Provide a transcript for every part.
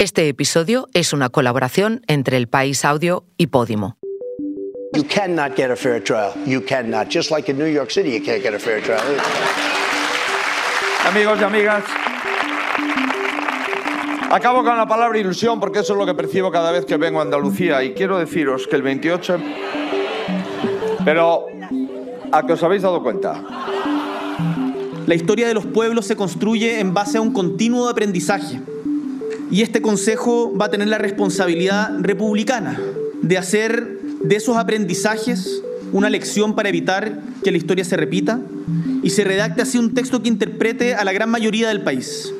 Este episodio es una colaboración entre El País Audio y Podimo. You cannot get a fair trial. You cannot. Just like in New York City, you can't get a fair trial. Amigos y amigas, acabo con la palabra ilusión porque eso es lo que percibo cada vez que vengo a Andalucía y quiero deciros que el 28... Pero, ¿a que os habéis dado cuenta? La historia de los pueblos se construye en base a un continuo aprendizaje y este Consejo va a tener la responsabilidad republicana de hacer de esos aprendizajes una lección para evitar que la historia se repita y se redacte así un texto que interprete a la gran mayoría del país.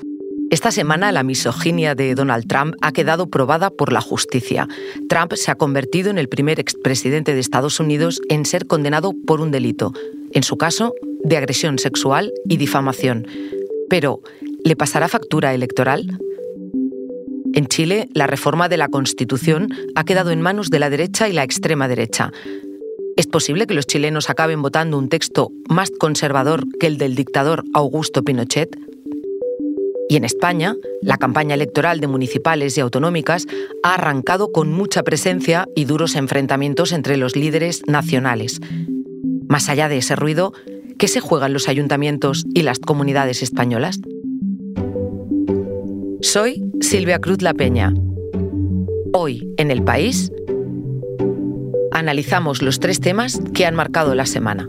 Esta semana la misoginia de Donald Trump ha quedado probada por la justicia. Trump se ha convertido en el primer expresidente de Estados Unidos en ser condenado por un delito, en su caso, de agresión sexual y difamación. Pero, ¿le pasará factura electoral? En Chile, la reforma de la Constitución ha quedado en manos de la derecha y la extrema derecha. ¿Es posible que los chilenos acaben votando un texto más conservador que el del dictador Augusto Pinochet? Y en España, la campaña electoral de municipales y autonómicas ha arrancado con mucha presencia y duros enfrentamientos entre los líderes nacionales. Más allá de ese ruido, ¿qué se juegan los ayuntamientos y las comunidades españolas? Soy Silvia Cruz La Peña. Hoy, en el país, analizamos los tres temas que han marcado la semana.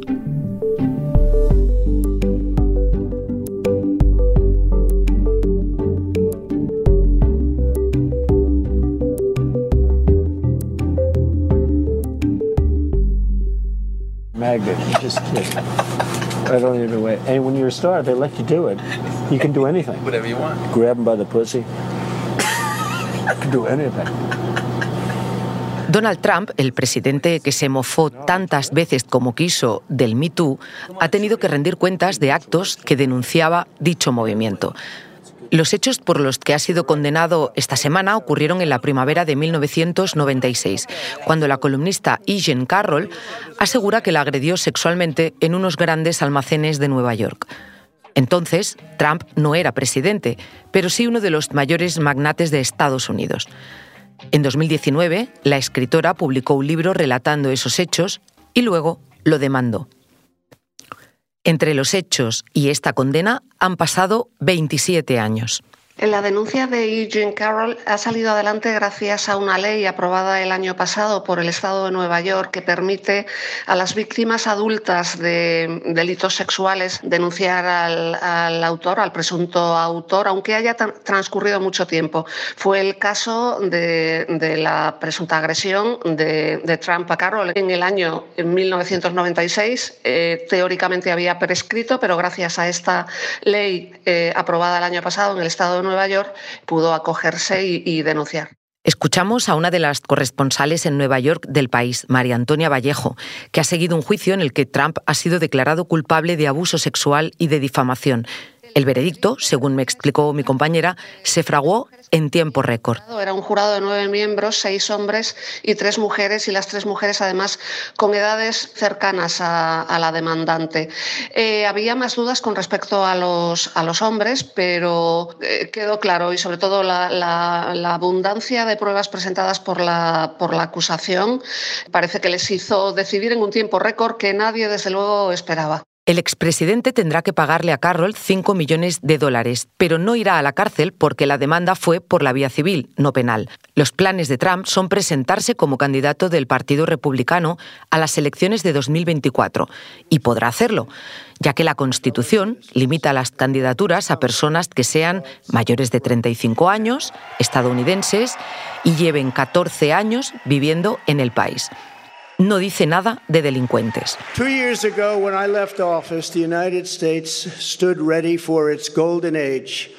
Magnet, just, just I don't even know. what- And when you're a star, they let you do it. You can do anything. Whatever you want. Grab them by the pussy. Donald Trump, el presidente que se mofó tantas veces como quiso del Me Too, ha tenido que rendir cuentas de actos que denunciaba dicho movimiento. Los hechos por los que ha sido condenado esta semana ocurrieron en la primavera de 1996, cuando la columnista. Jean Carroll asegura que la agredió sexualmente en unos grandes almacenes de Nueva York. Entonces, Trump no era presidente, pero sí uno de los mayores magnates de Estados Unidos. En 2019, la escritora publicó un libro relatando esos hechos y luego lo demandó. Entre los hechos y esta condena han pasado 27 años. La denuncia de Eugene Carroll ha salido adelante gracias a una ley aprobada el año pasado por el Estado de Nueva York que permite a las víctimas adultas de delitos sexuales denunciar al, autor, al presunto autor, aunque haya transcurrido mucho tiempo. Fue el caso de, la presunta agresión de, de Trump a Carroll en el año 1996. eh, teóricamente había prescrito, pero gracias a esta ley eh, aprobada el año pasado en el Estado de Nueva York pudo acogerse y, denunciar. Escuchamos a una de las corresponsales en Nueva York del país, María Antonia Vallejo, que ha seguido un juicio en el que Trump ha sido declarado culpable de abuso sexual y de difamación. El veredicto, según me explicó mi compañera, se fraguó en tiempo récord. Era un jurado de nueve miembros, seis hombres y tres mujeres, y las tres mujeres además con edades cercanas a, la demandante. Eh, había más dudas con respecto a los, a los hombres, pero eh, quedó claro, y sobre todo la, la- la abundancia de pruebas presentadas por la, por la acusación, parece que les hizo decidir en un tiempo récord que nadie desde luego esperaba. El expresidente tendrá que pagarle a Carroll 5 millones de dólares, pero no irá a la cárcel porque la demanda fue por la vía civil, no penal. Los planes de Trump son presentarse como candidato del Partido Republicano a las elecciones de 2024, y podrá hacerlo, ya que la Constitución limita las candidaturas a personas que sean mayores de 35 años, estadounidenses, y lleven 14 años viviendo en el país. No dice nada de delincuentes. Two years ago, when I left office, the United States stood ready for its golden age.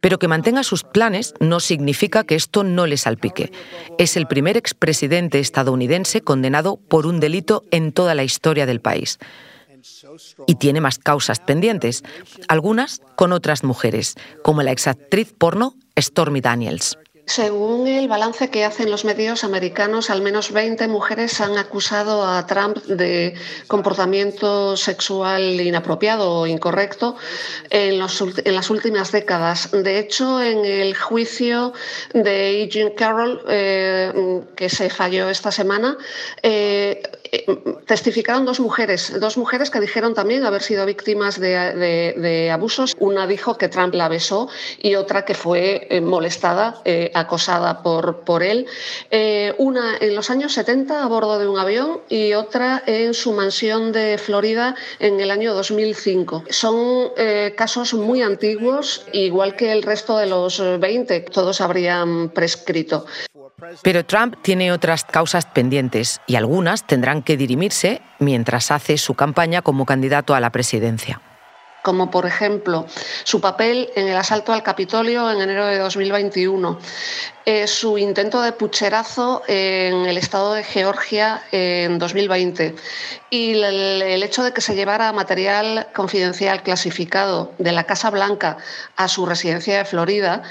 Pero que mantenga sus planes no significa que esto no le salpique. Es el primer expresidente estadounidense condenado por un delito en toda la historia del país. Y tiene más causas pendientes, algunas con otras mujeres, como la exactriz porno Stormy Daniels. Según el balance que hacen los medios americanos, al menos 20 mujeres han acusado a Trump de comportamiento sexual inapropiado o incorrecto en, las últimas décadas. De hecho, en el juicio de Eugene Carroll, eh, que se falló esta semana, eh, testificaron dos mujeres, dos mujeres que dijeron también haber sido víctimas de, abusos. Una dijo que Trump la besó y otra que fue eh, molestada, eh, acosada por, por él. Eh, una en los años 70 a bordo de un avión y otra en su mansión de Florida en el año 2005. Son casos muy antiguos, igual que el resto de los 20, todos habrían prescrito. Pero Trump tiene otras causas pendientes y algunas tendrán que dirimirse mientras hace su campaña como candidato a la presidencia. Como por ejemplo su papel en el asalto al Capitolio en enero de 2021, eh, su intento de pucherazo en el estado de Georgia en 2020 y el, hecho de que se llevara material confidencial clasificado de la Casa Blanca a su residencia de Florida,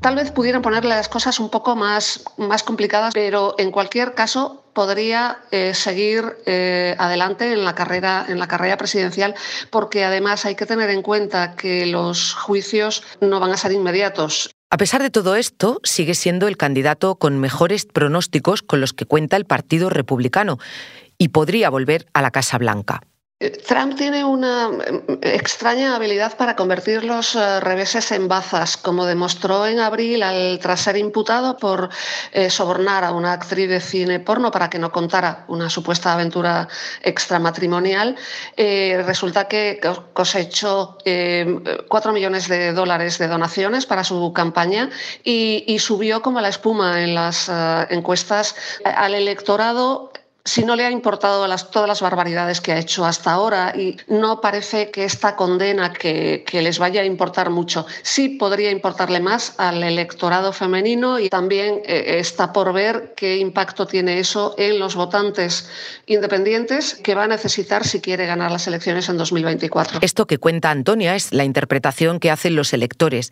tal vez pudieran ponerle las cosas un poco más, más complicadas, pero en cualquier caso podría eh, seguir eh, adelante en la, carrera, en la carrera presidencial, porque además hay que tener en cuenta que los juicios no van a ser inmediatos. A pesar de todo esto, sigue siendo el candidato con mejores pronósticos con los que cuenta el Partido Republicano y podría volver a la Casa Blanca. Trump tiene una mm, extraña habilidad para convertir los eh, reveses en bazas, como demostró en abril al tras ser imputado por eh, sobornar a una actriz de cine porno para que no contara una supuesta aventura extramatrimonial. Eh, resulta que cosechó cuatro millones de dólares de donaciones para su campaña y, y subió como la espuma en las encuestas al electorado si no le ha importado todas las barbaridades que ha hecho hasta ahora y no parece que esta condena que, les vaya a importar mucho, sí podría importarle más al electorado femenino y también eh, está por ver qué impacto tiene eso en los votantes independientes que va a necesitar si quiere ganar las elecciones en 2024. Esto que cuenta Antonia es la interpretación que hacen los electores.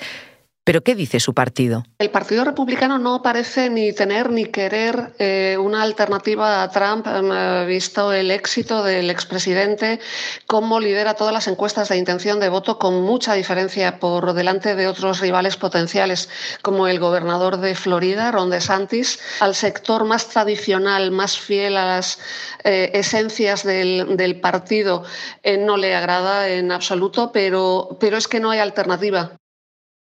¿Pero qué dice su partido? El Partido Republicano no parece ni tener ni querer eh, una alternativa a Trump, eh, visto el éxito del expresidente, cómo lidera todas las encuestas de intención de voto con mucha diferencia por delante de otros rivales potenciales, como el gobernador de Florida, Ron DeSantis, al sector más tradicional, más fiel a las eh, esencias del, partido, no le agrada en absoluto, pero, pero es que no hay alternativa.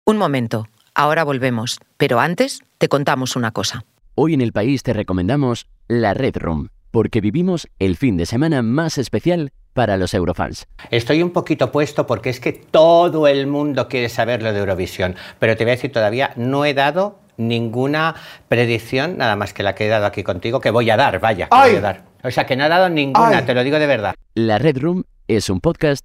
Un momento, ahora volvemos, pero antes te contamos una cosa. Hoy en el país te recomendamos la Red Room, porque vivimos el fin de semana más especial para los Eurofans. Estoy un poquito puesto porque es que todo el mundo quiere saber lo de Eurovisión, pero te voy a decir todavía, no he dado ninguna predicción, nada más que la que he dado aquí contigo, que voy a dar, vaya, que voy a dar. O sea, que no he dado ninguna, te lo digo de verdad. La Red Room es un podcast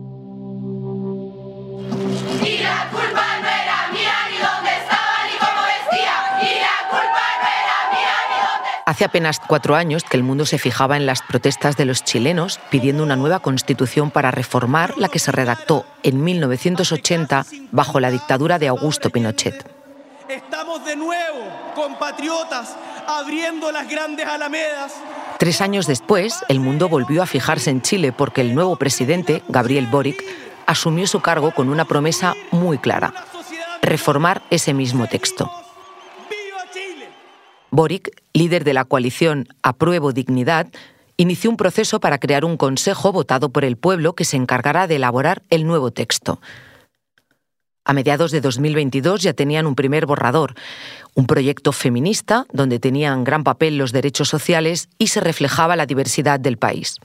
Hace apenas cuatro años que el mundo se fijaba en las protestas de los chilenos pidiendo una nueva constitución para reformar la que se redactó en 1980 bajo la dictadura de Augusto Pinochet. Estamos de nuevo, compatriotas, abriendo las grandes alamedas. Tres años después, el mundo volvió a fijarse en Chile porque el nuevo presidente, Gabriel Boric, asumió su cargo con una promesa muy clara, reformar ese mismo texto. Boric, líder de la coalición Apruebo Dignidad, inició un proceso para crear un consejo votado por el pueblo que se encargará de elaborar el nuevo texto. A mediados de 2022 ya tenían un primer borrador, un proyecto feminista donde tenían gran papel los derechos sociales y se reflejaba la diversidad del país.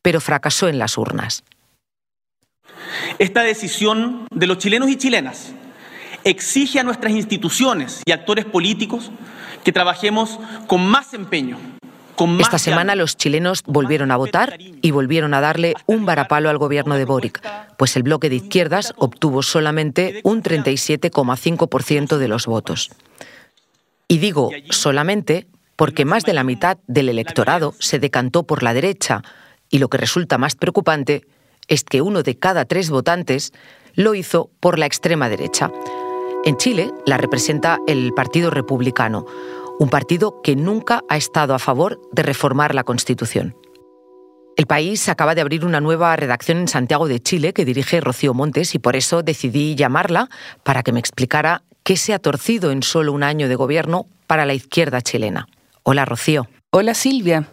Pero fracasó en las urnas. Esta decisión de los chilenos y chilenas exige a nuestras instituciones y actores políticos que trabajemos con más empeño, Esta semana los chilenos volvieron a votar y volvieron a darle un varapalo al gobierno de Boric, pues el bloque de izquierdas obtuvo solamente un 37,5% de los votos. Y digo solamente porque más de la mitad del electorado se decantó por la derecha y lo que resulta más preocupante es que uno de cada tres votantes lo hizo por la extrema derecha. En Chile la representa el Partido Republicano, un partido que nunca ha estado a favor de reformar la Constitución. El país acaba de abrir una nueva redacción en Santiago de Chile que dirige Rocío Montes y por eso decidí llamarla para que me explicara qué se ha torcido en solo un año de gobierno para la izquierda chilena. Hola, Rocío. Hola, Silvia.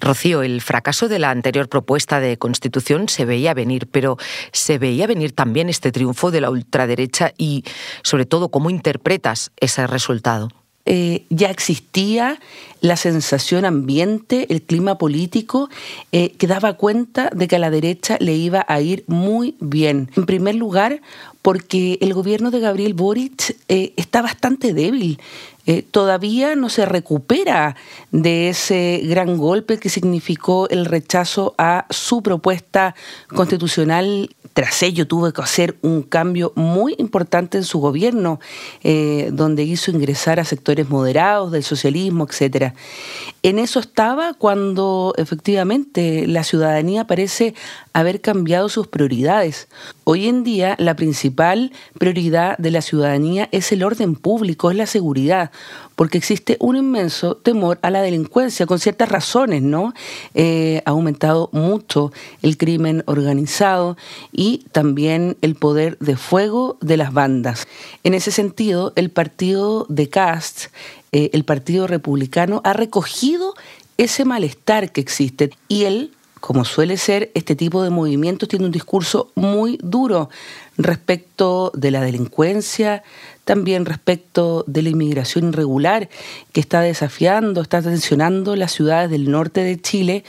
Rocío, el fracaso de la anterior propuesta de constitución se veía venir, pero ¿se veía venir también este triunfo de la ultraderecha y, sobre todo, cómo interpretas ese resultado? Eh, ya existía la sensación ambiente, el clima político, eh, que daba cuenta de que a la derecha le iba a ir muy bien. En primer lugar, porque el gobierno de Gabriel Boric eh, está bastante débil. Eh, todavía no se recupera de ese gran golpe que significó el rechazo a su propuesta constitucional. Tras ello tuvo que hacer un cambio muy importante en su gobierno, eh, donde hizo ingresar a sectores moderados del socialismo, etc. En eso estaba cuando efectivamente la ciudadanía parece haber cambiado sus prioridades. Hoy en día la principal prioridad de la ciudadanía es el orden público, es la seguridad porque existe un inmenso temor a la delincuencia, con ciertas razones, ¿no? Eh, ha aumentado mucho el crimen organizado y también el poder de fuego de las bandas. En ese sentido, el partido de Cast, eh, el Partido Republicano, ha recogido ese malestar que existe y él como suele ser, este tipo de movimientos tiene un discurso muy duro respecto de la delincuencia, también respecto de la inmigración irregular que está desafiando, está tensionando las ciudades del norte de Chile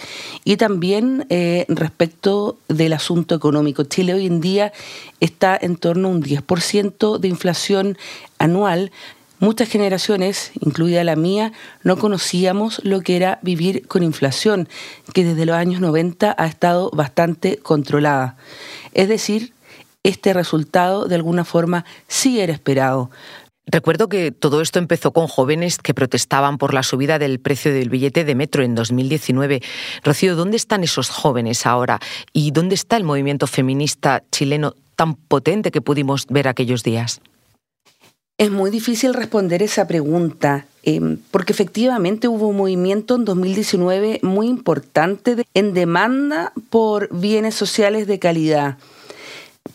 y también eh, respecto del asunto económico. Chile hoy en día está en torno a un 10% de inflación anual, Muchas generaciones, incluida la mía, no conocíamos lo que era vivir con inflación, que desde los años 90 ha estado bastante controlada. Es decir, este resultado de alguna forma sí era esperado. Recuerdo que todo esto empezó con jóvenes que protestaban por la subida del precio del billete de metro en 2019. Rocío, ¿dónde están esos jóvenes ahora? ¿Y dónde está el movimiento feminista chileno tan potente que pudimos ver aquellos días? Es muy difícil responder esa pregunta, em, porque efectivamente hubo un movimiento en 2019 muy importante en demanda por bienes sociales de calidad.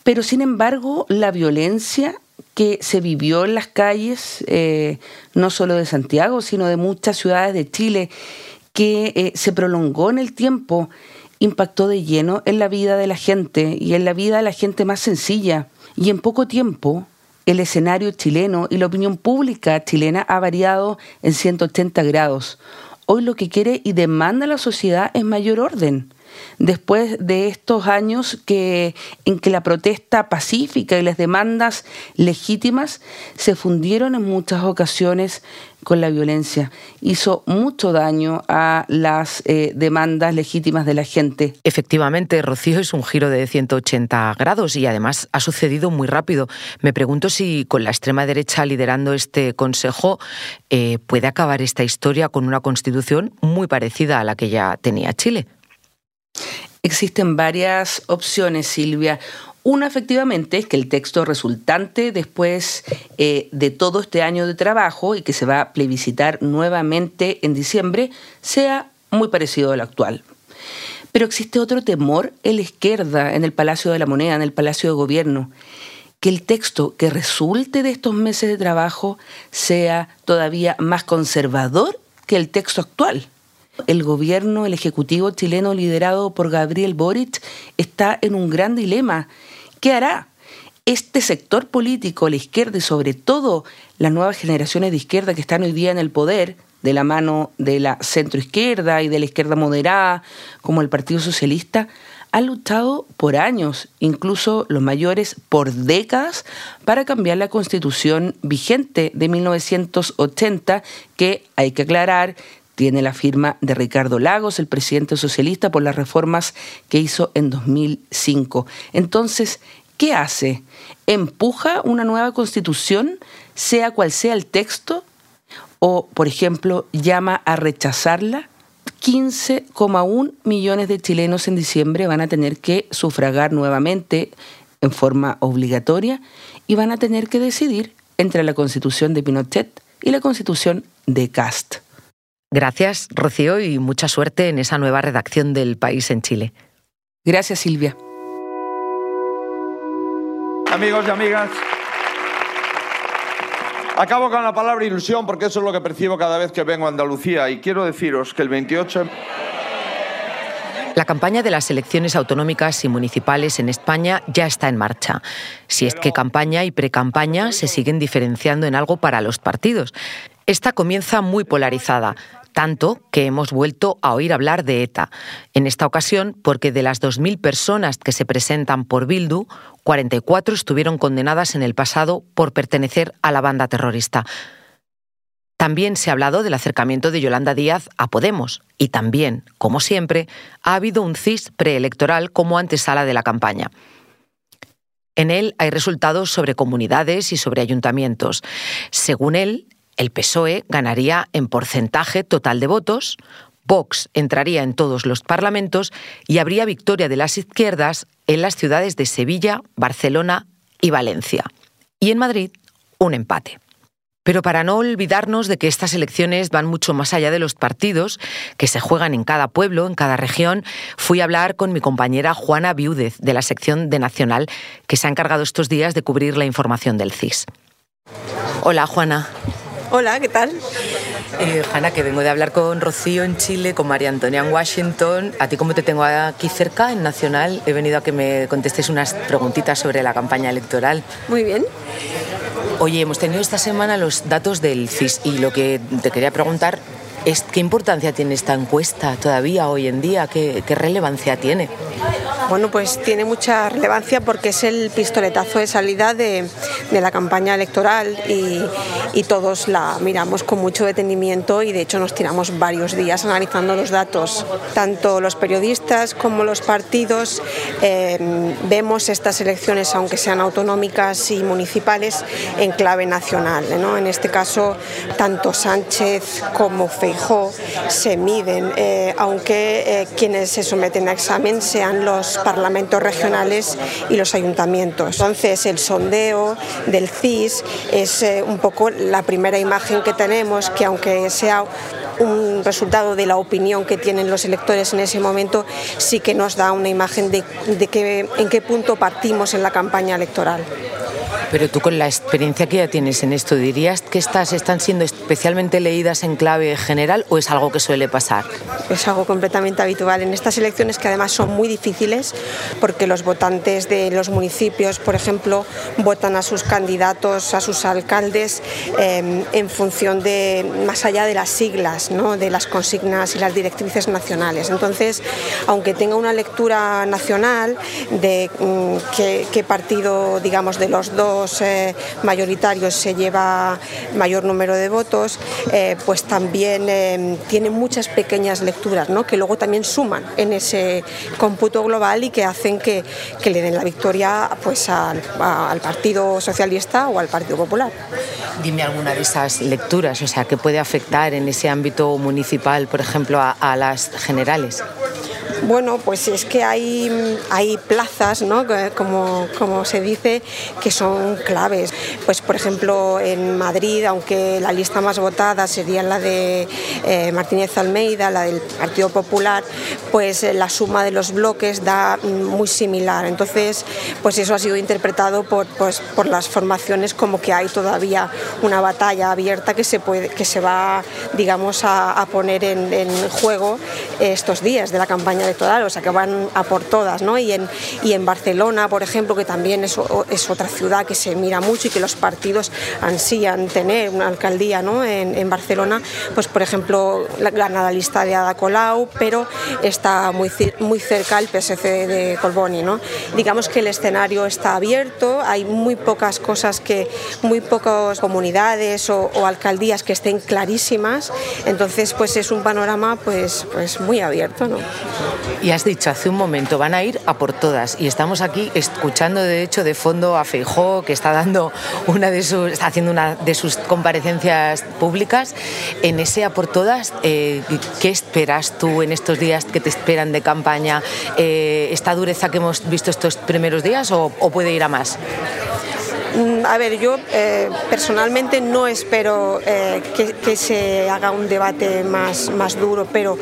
Pero sin embargo, la violencia que se vivió en las calles, eh, no solo de Santiago, sino de muchas ciudades de Chile, que eh, se prolongó en el tiempo, impactó de lleno en la vida de la gente y en la vida de la gente más sencilla. Y en poco tiempo el escenario chileno y la opinión pública chilena ha variado en 180 grados. Hoy lo que quiere y demanda la sociedad es mayor orden después de estos años que, en que la protesta pacífica y las demandas legítimas se fundieron en muchas ocasiones con la violencia. Hizo mucho daño a las eh, demandas legítimas de la gente. Efectivamente, Rocío es un giro de 180 grados y además ha sucedido muy rápido. Me pregunto si con la extrema derecha liderando este Consejo eh, puede acabar esta historia con una constitución muy parecida a la que ya tenía Chile. Existen varias opciones, Silvia. Una efectivamente es que el texto resultante después eh, de todo este año de trabajo y que se va a plebiscitar nuevamente en diciembre sea muy parecido al actual. Pero existe otro temor en la izquierda, en el Palacio de la Moneda, en el Palacio de Gobierno, que el texto que resulte de estos meses de trabajo sea todavía más conservador que el texto actual. El gobierno, el ejecutivo chileno liderado por Gabriel Boric está en un gran dilema. ¿Qué hará? Este sector político, la izquierda y sobre todo las nuevas generaciones de izquierda que están hoy día en el poder, de la mano de la centroizquierda y de la izquierda moderada, como el Partido Socialista, han luchado por años, incluso los mayores por décadas, para cambiar la constitución vigente de 1980, que hay que aclarar, tiene la firma de Ricardo Lagos, el presidente socialista, por las reformas que hizo en 2005. Entonces, ¿qué hace? ¿Empuja una nueva constitución, sea cual sea el texto? ¿O, por ejemplo, llama a rechazarla? 15,1 millones de chilenos en diciembre van a tener que sufragar nuevamente en forma obligatoria y van a tener que decidir entre la constitución de Pinochet y la constitución de Cast. Gracias, Rocío, y mucha suerte en esa nueva redacción del país en Chile. Gracias, Silvia. Amigos y amigas, acabo con la palabra ilusión porque eso es lo que percibo cada vez que vengo a Andalucía y quiero deciros que el 28... La campaña de las elecciones autonómicas y municipales en España ya está en marcha. Si es que campaña y precampaña se siguen diferenciando en algo para los partidos. Esta comienza muy polarizada, tanto que hemos vuelto a oír hablar de ETA. En esta ocasión, porque de las 2.000 personas que se presentan por Bildu, 44 estuvieron condenadas en el pasado por pertenecer a la banda terrorista. También se ha hablado del acercamiento de Yolanda Díaz a Podemos y también, como siempre, ha habido un CIS preelectoral como antesala de la campaña. En él hay resultados sobre comunidades y sobre ayuntamientos. Según él, el PSOE ganaría en porcentaje total de votos, Vox entraría en todos los parlamentos y habría victoria de las izquierdas en las ciudades de Sevilla, Barcelona y Valencia. Y en Madrid, un empate. Pero para no olvidarnos de que estas elecciones van mucho más allá de los partidos, que se juegan en cada pueblo, en cada región, fui a hablar con mi compañera Juana Viúdez, de la sección de Nacional, que se ha encargado estos días de cubrir la información del CIS. Hola, Juana. Hola, ¿qué tal? Eh, Hanna, que vengo de hablar con Rocío en Chile, con María Antonia en Washington. A ti, como te tengo aquí cerca, en Nacional, he venido a que me contestes unas preguntitas sobre la campaña electoral. Muy bien. Oye, hemos tenido esta semana los datos del CIS y lo que te quería preguntar es qué importancia tiene esta encuesta todavía hoy en día, qué, qué relevancia tiene. Bueno, pues tiene mucha relevancia porque es el pistoletazo de salida de, de la campaña electoral y, todos la miramos con mucho detenimiento y de hecho nos tiramos varios días analizando los datos. Tanto los periodistas como los partidos eh, vemos estas elecciones, aunque sean autonómicas y municipales, en clave nacional. ¿no? En este caso, tanto Sánchez como Feijó se miden, eh, aunque eh, quienes se someten a examen sean los parlamentos regionales y los ayuntamientos. Entonces, el sondeo del CIS es eh, un poco la primera imagen que tenemos, que aunque sea un resultado de la opinión que tienen los electores en ese momento, sí que nos da una imagen de, en qué punto partimos en la campaña electoral. Pero tú con la experiencia que ya tienes en esto, ¿dirías que estas están siendo especialmente leídas en clave general o es algo que suele pasar? Es algo completamente habitual en estas elecciones que además son muy difíciles porque los votantes de los municipios, por ejemplo, votan a sus candidatos, a sus alcaldes eh, en función de, más allá de las siglas, ¿no? de las consignas y las directrices nacionales. Entonces, aunque tenga una lectura nacional de mm, qué, qué partido, digamos, de los dos eh, mayoritarios se lleva mayor número de votos, eh, pues también eh, tiene muchas pequeñas lecturas ¿no? que luego también suman en ese cómputo global y que hacen que, le den la victoria pues, al, Partido Socialista o al Partido Popular. Dime alguna de esas lecturas, o sea, que puede afectar en ese ámbito municipal, por ejemplo, a las generales. Bueno, pues es que hay, hay plazas, ¿no? como, como se dice, que son claves. Pues por ejemplo en Madrid, aunque la lista más votada sería la de eh, Martínez Almeida, la del Partido Popular, pues la suma de los bloques da muy similar. Entonces, pues eso ha sido interpretado por, pues, por las formaciones como que hay todavía una batalla abierta que se, puede, que se va, digamos, a, a poner en, en juego estos días de la campaña electoral, o sea que van a por todas, ¿no? Y en, y en Barcelona, por ejemplo, que también es, es otra ciudad que se mira mucho y que los partidos ansían tener una alcaldía, ¿no? En, en Barcelona, pues por ejemplo, gana la lista de Ada Colau, pero está muy, muy cerca el PSC de Colboni, ¿no? Digamos que el escenario está abierto, hay muy pocas cosas que, muy pocas comunidades o, o alcaldías que estén clarísimas, entonces pues es un panorama pues, pues muy abierto, ¿no? Y has dicho hace un momento, van a ir a por todas. Y estamos aquí escuchando, de hecho, de fondo a Feijó, que está dando una de sus, está haciendo una de sus comparecencias públicas. En ese a por todas, eh, ¿qué esperas tú en estos días que te esperan de campaña? Eh, ¿Esta dureza que hemos visto estos primeros días o, o puede ir a más? Mm, a ver, yo eh, personalmente no espero eh, que, se haga un debate más, más duro, pero,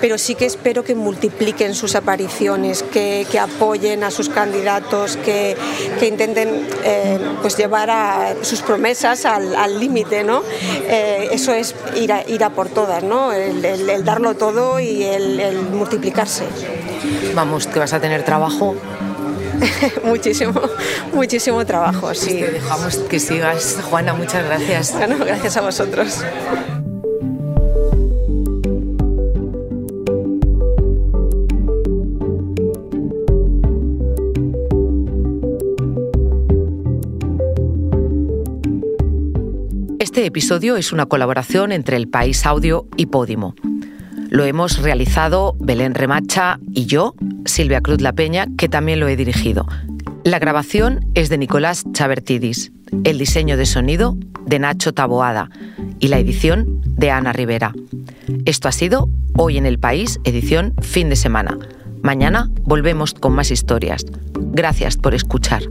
pero sí que espero que multipliquen sus apariciones, que, apoyen a sus candidatos, que, que intenten eh, pues llevar a sus promesas al límite, ¿no? Eso es ir a, ir a por todas, ¿no? El darlo todo y el, el multiplicarse. Vamos, que vas a tener trabajo muchísimo, muchísimo trabajo. Sí. Te dejamos que sigas, Juana, muchas gracias. Bueno, gracias a vosotros. Este episodio es una colaboración entre El País Audio y Podimo. Lo hemos realizado Belén Remacha y yo, Silvia Cruz La Peña, que también lo he dirigido. La grabación es de Nicolás Chabertidis, el diseño de sonido de Nacho Taboada y la edición de Ana Rivera. Esto ha sido Hoy en el País, edición fin de semana. Mañana volvemos con más historias. Gracias por escuchar.